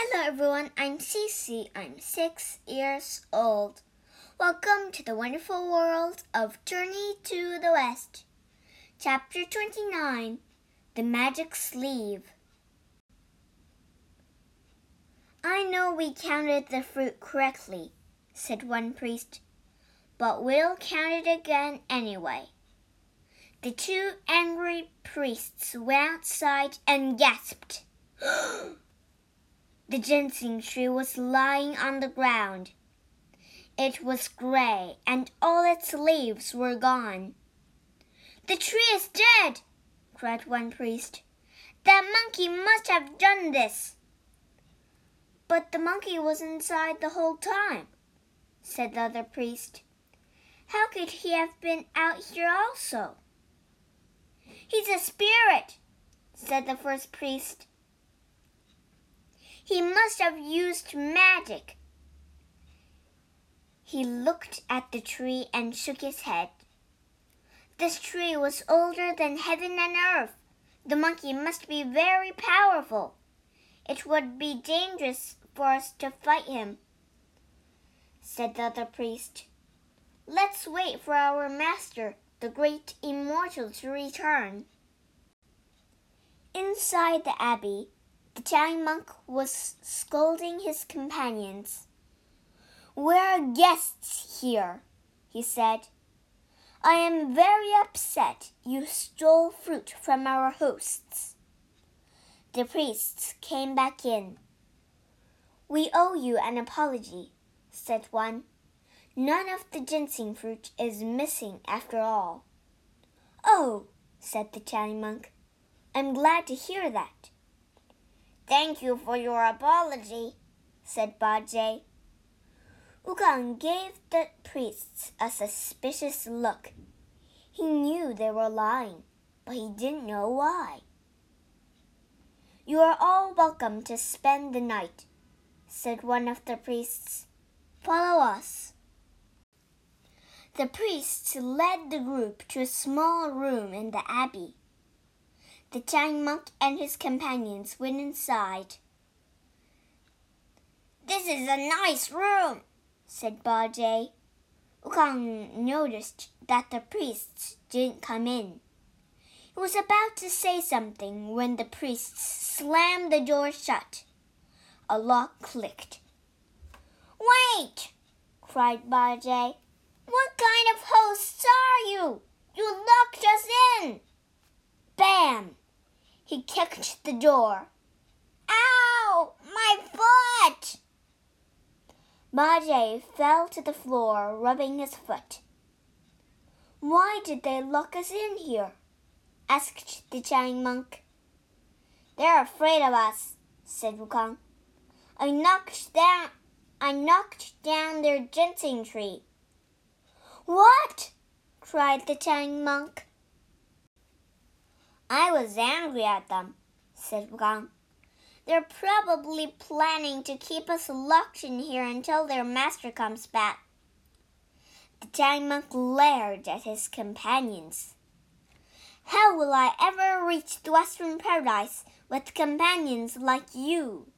Hello everyone, I'm Cece. I'm six years old. Welcome to the wonderful world of Journey to the West. Chapter 29 The Magic Sleeve. I know we counted the fruit correctly, said one priest, but we'll count it again anyway. The two angry priests went outside and gasped. The ginseng tree was lying on the ground. It was gray, and all its leaves were gone. The tree is dead, cried one priest. That monkey must have done this. But the monkey was inside the whole time, said the other priest. How could he have been out here also? He's a spirit, said the first priest. He must have used magic. He looked at the tree and shook his head. This tree was older than heaven and earth. The monkey must be very powerful. It would be dangerous for us to fight him, said the other priest. Let's wait for our master the great immortal to return. Inside the abbey, the Tang monk was scolding his companions. We're guests here, he said. I am very upset you stole fruit from our hosts. The priests came back in. We owe you an apology, said one. None of the ginseng fruit is missing after all. Oh, said the Chinese monk. I'm glad to hear that. Thank you for your apology, said Bajie. Wukong gave the priests a suspicious look. He knew they were lying, but he didn't know why. You are all welcome to spend the night, said one of the priests. Follow us. The priests led the group to a small room in the abbey. The Tang monk and his companions went inside. This is a nice room, said Bajie. Wukong noticed that the priests didn't come in. He was about to say something when the priests slammed the door shut. A lock clicked. Wait! cried Bajie. What kind of hosts are you? You locked us in! He kicked the door. Ow! My foot! Bajie fell to the floor, rubbing his foot. Why did they lock us in here? asked the Chinese monk. They're afraid of us, said Wukong. I knocked down I knocked down their ginseng tree. What? cried the Tang monk. I was angry at them, said Wukong. They're probably planning to keep us locked in here until their master comes back. The Tang monk glared at his companions. How will I ever reach the Western Paradise with companions like you?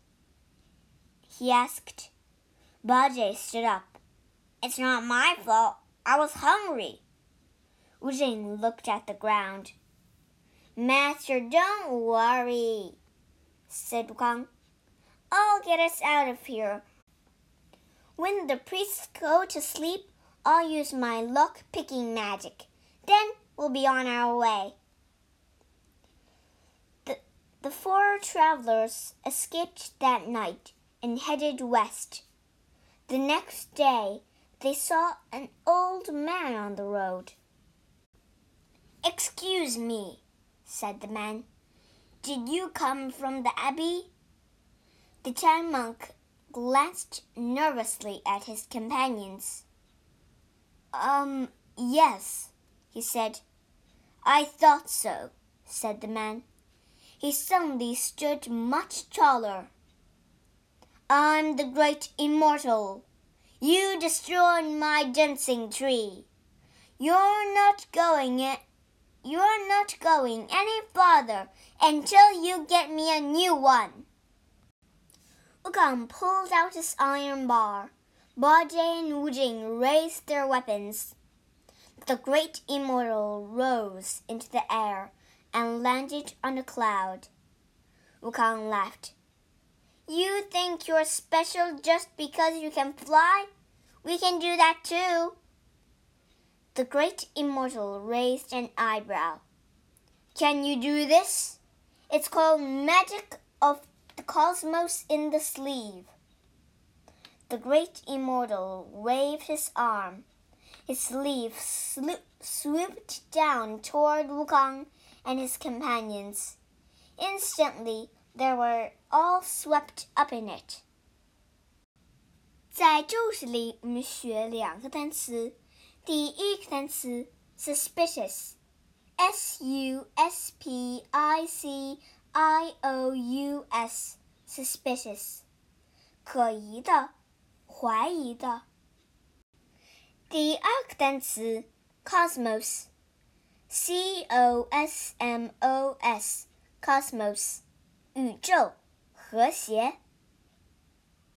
He asked. Bajie stood up. It's not my fault. I was hungry. Wu Jing looked at the ground. Master, don't worry, said Wukong. I'll get us out of here. When the priests go to sleep, I'll use my lock picking magic. Then we'll be on our way. The, the four travelers escaped that night and headed west. The next day, they saw an old man on the road. Excuse me, said the man. Did you come from the abbey? The Chan monk glanced nervously at his companions. Um, yes, he said. I thought so, said the man. He suddenly stood much taller. I'm the great immortal, you destroyed my ginseng tree. You're not going it. You're not going any farther until you get me a new one. Wukong pulled out his iron bar. Bajie and Wu Jing raised their weapons. The great immortal rose into the air and landed on a cloud. Wukong laughed. You think you're special just because you can fly? We can do that too. The great immortal raised an eyebrow. Can you do this? It's called magic of the cosmos in the sleeve. The great immortal waved his arm. His sleeve swooped down toward Wukong and his companions. Instantly, they were all swept up in it. 在这故事里，我们学两个单词。 第一个单词 suspicious，s u s p i c i o u s，suspicious，可疑的、怀疑的。第二个单词 cosmos，c o s m o s，cosmos。宇宙和谐。